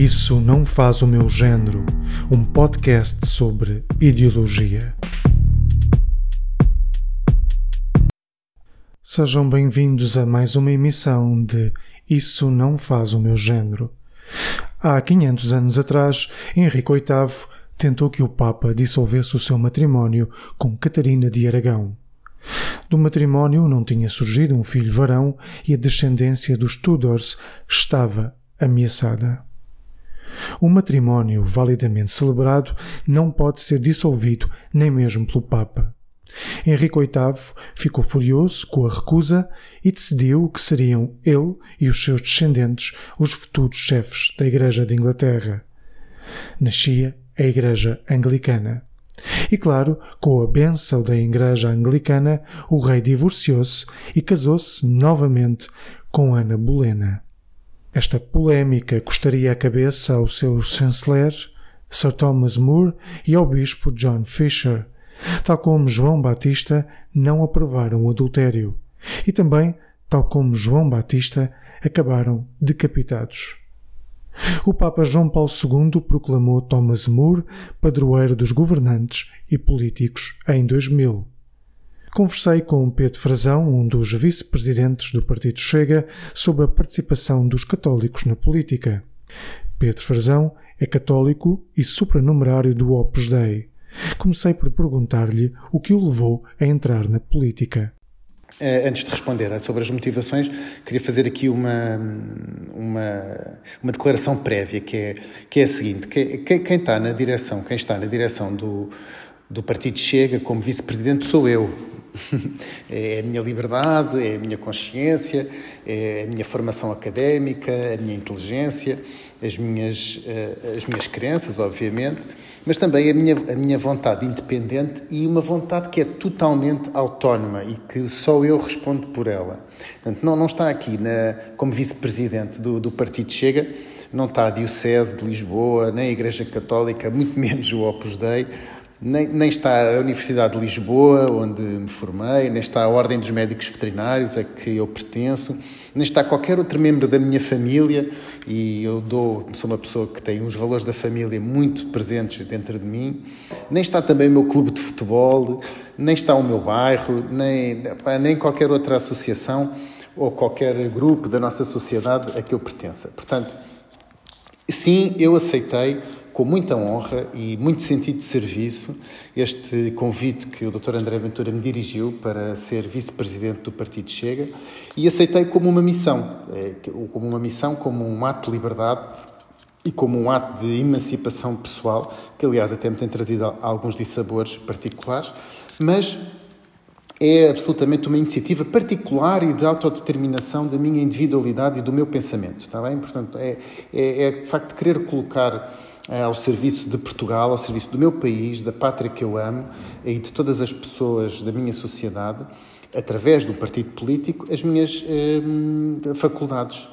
Isso Não Faz o Meu Género, um podcast sobre ideologia. Sejam bem-vindos a mais uma emissão de Isso Não Faz o Meu Género. Há 500 anos atrás, Henrique VIII tentou que o Papa dissolvesse o seu matrimónio com Catarina de Aragão. Do matrimónio não tinha surgido um filho varão e a descendência dos Tudors estava ameaçada. O matrimónio validamente celebrado não pode ser dissolvido nem mesmo pelo Papa. Henrique VIII ficou furioso com a recusa e decidiu que seriam ele e os seus descendentes os futuros chefes da Igreja de Inglaterra. Nascia a Igreja Anglicana. E claro, com a benção da Igreja Anglicana, o rei divorciou-se e casou-se novamente com Ana Bolena. Esta polémica custaria a cabeça ao seu chanceler, Sir Thomas More, e ao bispo John Fisher, tal como João Batista não aprovaram o adultério, e também, tal como João Batista, acabaram decapitados. O Papa João Paulo II proclamou Thomas More padroeiro dos governantes e políticos em 2000. Conversei com Pedro Frazão, um dos vice-presidentes do Partido Chega, sobre a participação dos católicos na política. Pedro Frazão é católico e supranumerário do Opus Dei. Comecei por perguntar-lhe o que o levou a entrar na política. Eh, antes de responder sobre as motivações, queria fazer aqui uma, uma, uma declaração prévia, que é, que é a seguinte: que, que, quem está na direção, quem está na direção do, do Partido Chega como vice-presidente sou eu. É a minha liberdade, é a minha consciência, é a minha formação académica, a minha inteligência, as minhas, eh, as minhas crenças, obviamente, mas também a minha, a minha vontade independente e uma vontade que é totalmente autónoma e que só eu respondo por ela. Portanto, não, não está aqui na, como vice-presidente do, do Partido Chega, não está a Diocese de Lisboa, nem a Igreja Católica, muito menos o Opus Dei, nem, nem, está a Universidade de Lisboa, onde me formei, nem está a Ordem dos Médicos Veterinários, a que eu pertenço, nem está qualquer outro membro da minha família, e eu dou, sou uma pessoa que tem uns valores da família muito presentes dentro de mim, nem está também o meu clube de futebol, nem está o meu bairro, nem, nem qualquer outra associação ou qualquer grupo da nossa sociedade a que eu pertença. Portanto, sim, eu aceitei com muita honra e muito sentido de serviço este convite que o Dr. André Ventura me dirigiu para ser vice-presidente do Partido Chega e aceitei como uma missão, é, como uma missão, como um ato de liberdade e como um ato de emancipação pessoal, que aliás até me tem trazido alguns dissabores particulares, mas é absolutamente uma iniciativa particular e de autodeterminação da minha individualidade e do meu pensamento, está bem? Portanto, é, é, é de facto querer colocar eh, ao serviço de Portugal, ao serviço do meu país, da pátria que eu amo e de todas as pessoas da minha sociedade, através do partido político, as minhas eh, faculdades.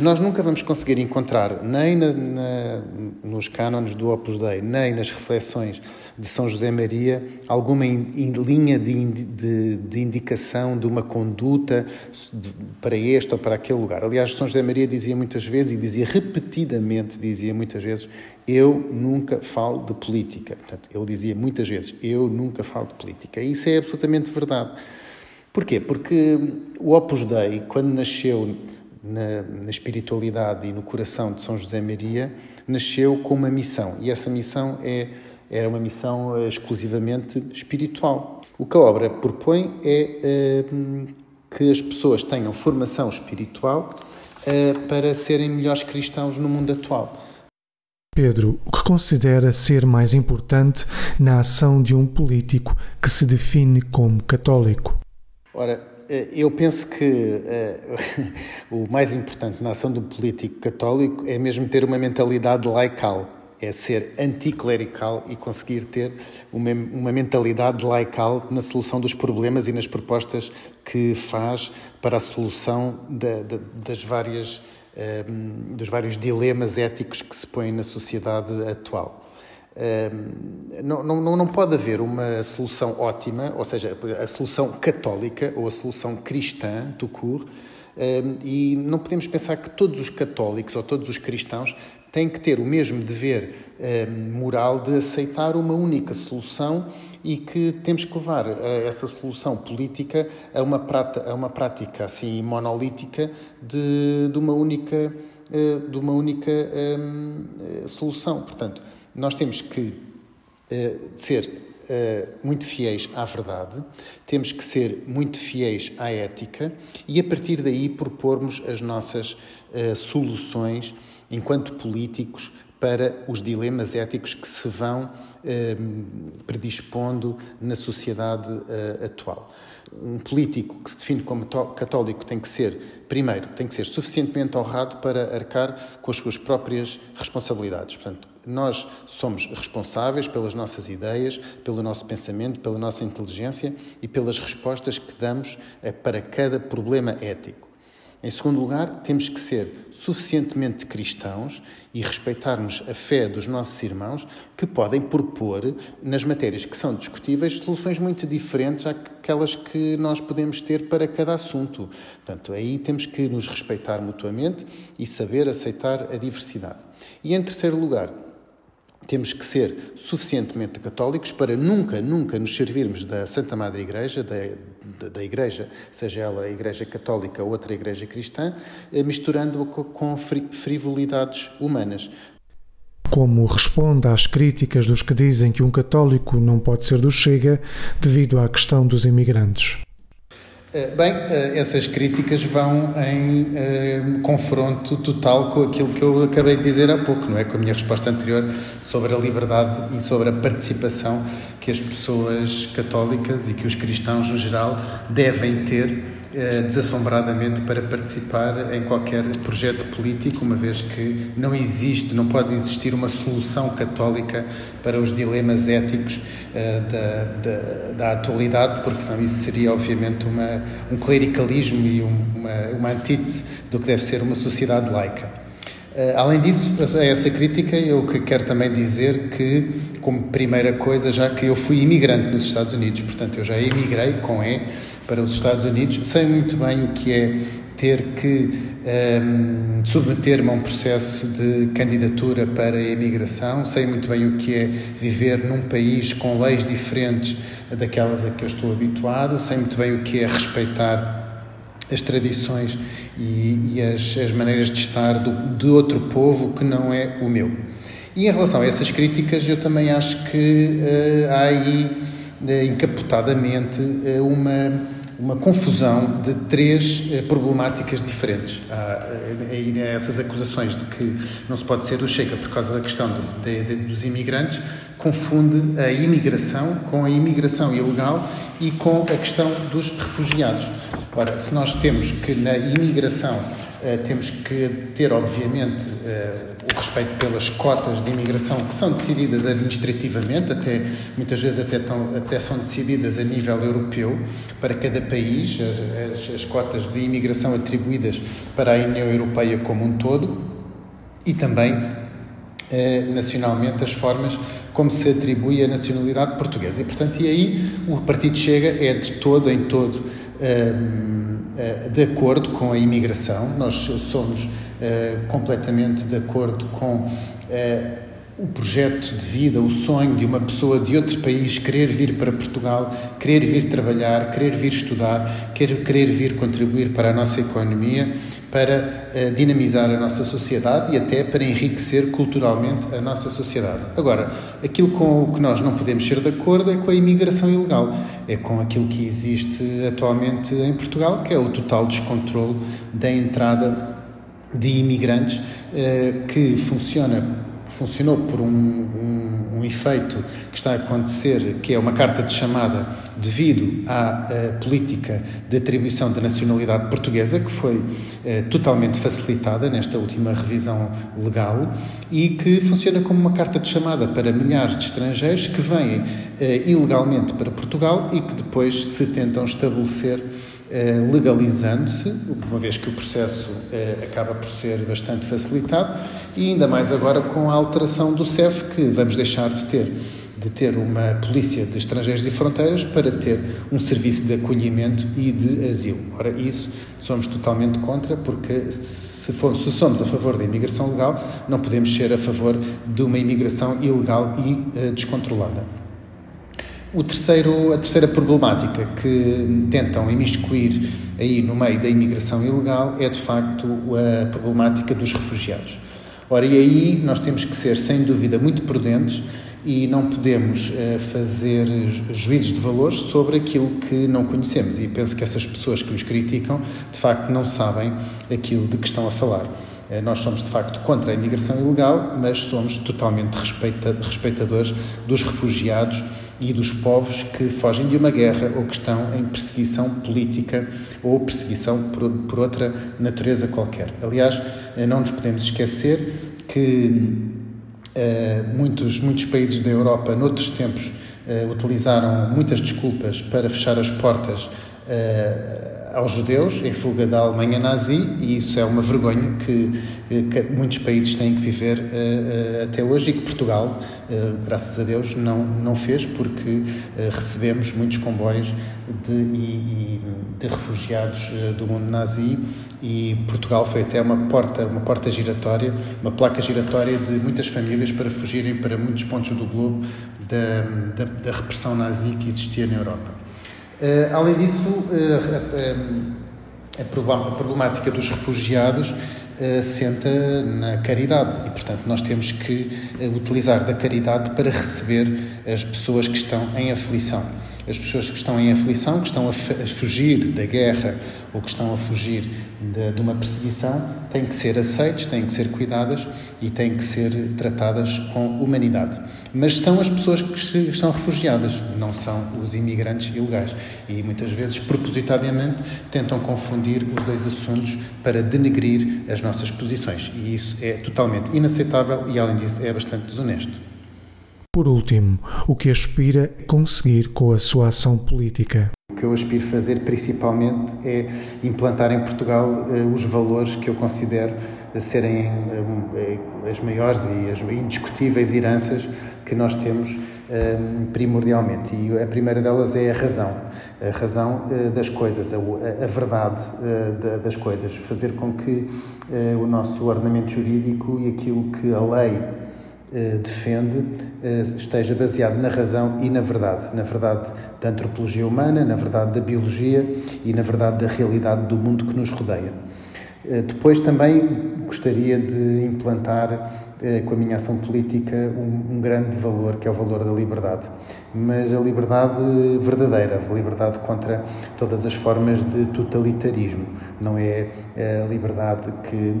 Nós nunca vamos conseguir encontrar, nem na, na, nos cânones do Opus Dei, nem nas reflexões de São José Maria, alguma in, in, linha de, de, de, indicação de uma conduta de, para este ou para aquele lugar. Aliás, São José Maria dizia muitas vezes, e dizia repetidamente, dizia muitas vezes, eu nunca falo de política. Portanto, ele dizia muitas vezes, eu nunca falo de política. E isso é absolutamente verdade. Porquê? Porque o Opus Dei, quando nasceu na, na, espiritualidade e no coração de São José Maria, nasceu com uma missão. E essa missão é, era uma missão eh, exclusivamente espiritual. O que a obra propõe é é que as pessoas tenham formação espiritual é, para serem melhores cristãos no mundo atual. Pedro, o que considera ser mais importante na ação de um político que se define como católico? Ora, eh, eu penso que uh, o mais importante na ação do político católico é mesmo ter uma mentalidade laical, é ser anticlerical e conseguir ter uma, uma mentalidade laical na solução dos problemas e nas propostas que faz para a solução da, da, das várias, uh, dos vários dilemas éticos que se põem na sociedade atual. Não, não, não pode haver uma solução ótima, ou seja, a solução católica ou a solução cristã, do cur, e não podemos pensar que todos os católicos ou todos os cristãos têm que ter o mesmo dever moral de aceitar uma única solução e que temos que levar essa solução política a uma, prática, a uma prática assim monolítica de, de uma única, eh, de uma única um, eh, solução. Portanto, nós temos que uh, ser uh, muito fiéis à verdade, temos que ser muito fiéis à ética e, a partir daí, propormos as nossas uh, soluções enquanto políticos para os dilemas éticos que se vão eh, predispondo na sociedade eh, atual. Um político que se define como católico tem que ser, primeiro, tem que ser suficientemente honrado para arcar com as suas próprias responsabilidades. Portanto, nós somos responsáveis pelas nossas ideias, pelo nosso pensamento, pela nossa inteligência e pelas respostas que damos eh, para cada problema ético. Em segundo lugar, temos que ser suficientemente cristãos e respeitarmos a fé dos nossos irmãos que podem propor, nas matérias que são discutíveis, soluções muito diferentes àquelas que nós podemos ter para cada assunto. Portanto, aí temos que nos respeitar mutuamente e saber aceitar a diversidade. E em terceiro lugar, temos que ser suficientemente católicos para nunca, nunca nos servirmos da Santa Madre Igreja, da, da, da Igreja, seja ela a Igreja Católica ou outra Igreja Cristã, eh, misturando-a com frivolidades humanas. Como responde às críticas dos que dizem que um católico não pode ser do Chega devido à questão dos imigrantes? Eh, bem, eh, essas críticas vão em eh, confronto total com aquilo que eu acabei de dizer há pouco, não é? Com a minha resposta anterior sobre a liberdade e sobre a participação que as pessoas católicas e que os cristãos no geral devem ter desassombradamente para participar em qualquer projeto político, uma vez que não existe, não pode existir uma solução católica para os dilemas éticos uh, da, da, da, atualidade, porque senão isso seria, obviamente, uma, um clericalismo e um, uma, uma antítese do que deve ser uma sociedade laica. Uh, além disso, a essa crítica, eu quero também dizer que, como primeira coisa, já que eu fui imigrante nos Estados Unidos, portanto, eu já emigrei com E para os Estados Unidos, sei muito bem o que é ter que um, ehm, submeter-me a um processo de candidatura para a imigração, sei muito bem o que é viver num país com leis diferentes daquelas a que eu estou habituado, sei muito bem o que é respeitar as tradições e, e as, as, maneiras de estar do, de outro povo que não é o meu. E em relação a essas críticas, eu também acho que uh, há aí uh, encapotadamente uh, uma uma confusão de três problemáticas diferentes. Há eh, essas acusações de que não se pode ser do Chega por causa da questão de, de, dos imigrantes, confunde a imigração com a imigração ilegal e com a questão dos refugiados. Ora, se nós temos que na imigração uh, temos que ter, obviamente, uh, o respeito pelas cotas de imigração que são decididas administrativamente, até muitas vezes até, tão, até são decididas a nível europeu para cada país, as, as, as cotas de imigração atribuídas para a União Europeia como um todo e também uh, nacionalmente as formas como se atribui a nacionalidade portuguesa. E, portanto, e aí o Partido Chega é de todo em todo eh, de acordo com a imigração, nós somos eh, completamente de acordo com eh, o projeto de vida, o sonho de uma pessoa de outro país querer vir para Portugal, querer vir trabalhar, querer vir estudar, querer, querer vir contribuir para a nossa economia, para uh, dinamizar a nossa sociedade e até para enriquecer culturalmente a nossa sociedade. Agora, aquilo com o que nós não podemos ser de acordo é com a imigração ilegal, é com aquilo que existe atualmente em Portugal, que é o total descontrole da entrada de imigrantes uh, que funciona funcionou por um, um, um, efeito que está a acontecer, que é uma carta de chamada devido à uh, política de atribuição da nacionalidade portuguesa, que foi uh, totalmente facilitada nesta última revisão legal e que funciona como uma carta de chamada para milhares de estrangeiros que vêm uh, ilegalmente para Portugal e que depois se tentam estabelecer legalizando-se, uma vez que o processo eh, acaba por ser bastante facilitado, e ainda mais agora com a alteração do CEF, que vamos deixar de ter de ter uma polícia de estrangeiros e fronteiras para ter um serviço de acolhimento e de asilo. Ora, isso somos totalmente contra, porque se, for, se somos a favor da imigração legal, não podemos ser a favor de uma imigração ilegal e uh, descontrolada. O terceiro, a terceira problemática que tentam imiscuir aí no meio da imigração ilegal é de facto a problemática dos refugiados. Ora, e aí nós temos que ser, sem dúvida, muito prudentes e não podemos uh, fazer juízos de valores sobre aquilo que não conhecemos. E penso que essas pessoas que os criticam, de facto, não sabem aquilo de que estão a falar. Uh, nós somos, de facto, contra a imigração ilegal, mas somos totalmente respeita respeitadores dos refugiados e dos povos que fogem de uma guerra ou que estão em perseguição política ou perseguição por, por outra natureza qualquer. Aliás, uh, não nos podemos esquecer que Uh, muitos, muitos países da Europa, noutros tempos, uh, utilizaram muitas desculpas para fechar as portas uh, aos judeus em fuga da Alemanha nazi e isso é uma vergonha que, que muitos países têm que viver uh, uh, até hoje e que Portugal, uh, graças a Deus, não, não fez porque recebemos muitos comboios de, de refugiados do mundo nazi e Portugal foi até uma porta, uma porta giratória, uma placa giratória de muitas famílias para fugirem para muitos pontos do globo da, da, da repressão nazi que existia na Europa. Uh, além disso, uh, a, problemática dos refugiados uh, senta na caridade e, portanto, nós temos que utilizar da caridade para receber as pessoas que estão em aflição. As pessoas que estão em aflição, que estão a, a fugir da guerra ou que estão a fugir de, de, uma perseguição, têm que ser aceites, têm que ser cuidadas e têm que ser tratadas com humanidade. Mas são as pessoas que estão refugiadas, não são os imigrantes ilegais. E muitas vezes, propositadamente, tentam confundir os dois assuntos para denegrir as nossas posições. E isso é totalmente inaceitável e, além disso, é bastante desonesto. Por último, o que aspira conseguir com a sua ação política? O que eu aspiro fazer principalmente é implantar em Portugal uh, os valores que eu considero serem uh, as maiores e as indiscutíveis heranças que nós temos primordialmente. E a primeira delas é a razão. A razão das coisas, a, a verdade das coisas. Fazer com que o nosso ordenamento jurídico e aquilo que a lei eh, defende eh, esteja baseado na razão e na verdade. Na verdade da antropologia humana, na verdade da biologia e na verdade da realidade do mundo que nos rodeia. Eh, depois também gostaria de implantar com a minha ação política um, grande valor, que é o valor da liberdade. Mas a liberdade verdadeira, a liberdade contra todas as formas de totalitarismo. Não é a liberdade que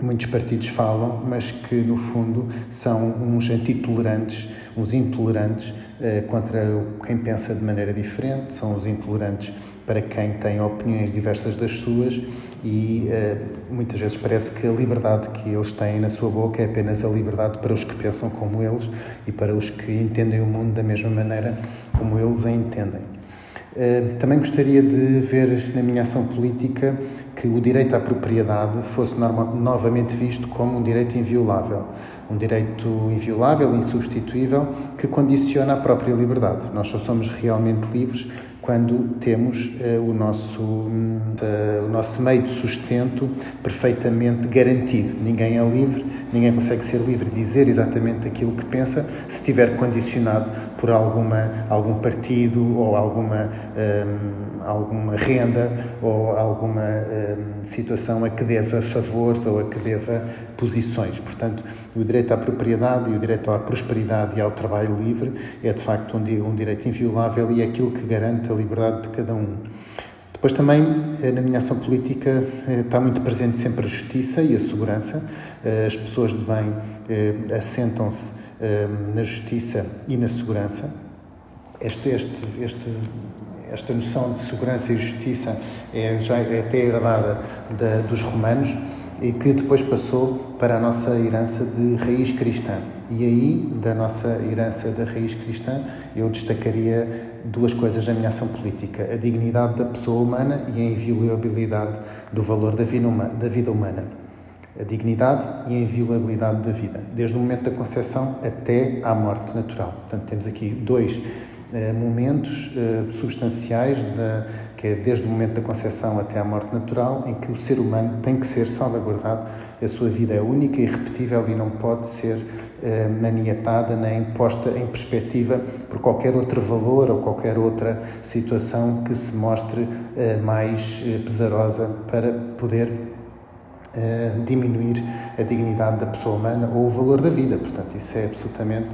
muitos partidos falam, mas que no fundo são uns antitolerantes, uns intolerantes eh, contra quem pensa de maneira diferente, são os intolerantes para quem tem opiniões diversas das suas e eh, muitas vezes parece que a liberdade que eles têm na sua boca é apenas a liberdade para os que pensam como eles e para os que entendem o mundo da mesma maneira como eles a entendem. Eh, também gostaria de ver na minha ação política que o direito à propriedade fosse novamente visto como um direito inviolável. Um direito inviolável, insubstituível, que condiciona a própria liberdade. Nós só somos realmente livres quando temos uh, o, nosso, uh, o nosso meio de sustento perfeitamente garantido. Ninguém é livre, ninguém consegue ser livre, dizer exatamente aquilo que pensa, se estiver condicionado por alguma, algum partido ou alguma, um, alguma renda ou alguma um, situação a que deva favores ou a que deva posições. Portanto, o direito à propriedade e o direito à prosperidade e ao trabalho livre é de facto um, um direito inviolável e é aquilo que garante a liberdade de cada um. Depois também, eh, na minha ação política, eh, está muito presente sempre a justiça e a segurança. Eh, as pessoas de bem assentam-se na justiça e na segurança. Este, este, este, esta noção de segurança e justiça é, já é até herdada da, dos romanos e que depois passou para a nossa herança de raiz cristã. E aí, da nossa herança da raiz cristã, eu destacaria duas coisas na minha ação política: a dignidade da pessoa humana e a inviolabilidade do valor da vida humana. A dignidade e a inviolabilidade da vida, desde o momento da concepção até à morte natural. Portanto, temos aqui dois eh, momentos eh, substanciais, que é desde o momento da concepção até à morte natural, em que o ser humano tem que ser salvaguardado, a sua vida é única e irrepetível e não pode ser eh, maniatada nem posta em perspectiva por qualquer outro valor ou qualquer outra situação que se mostre mais pesarosa para poder diminuir a dignidade da pessoa humana ou o valor da vida. Portanto, isso é absolutamente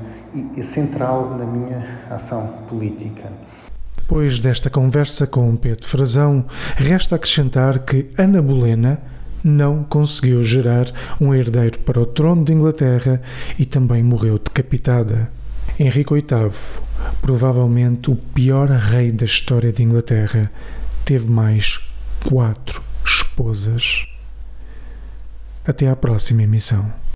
central na minha ação política. Depois desta conversa com Pedro Frazão, resta acrescentar que Ana Bolena não conseguiu gerar um herdeiro para o trono de Inglaterra e também morreu decapitada. Henrique VIII, provavelmente o pior rei da história de Inglaterra, teve mais quatro esposas. Até à próxima emissão.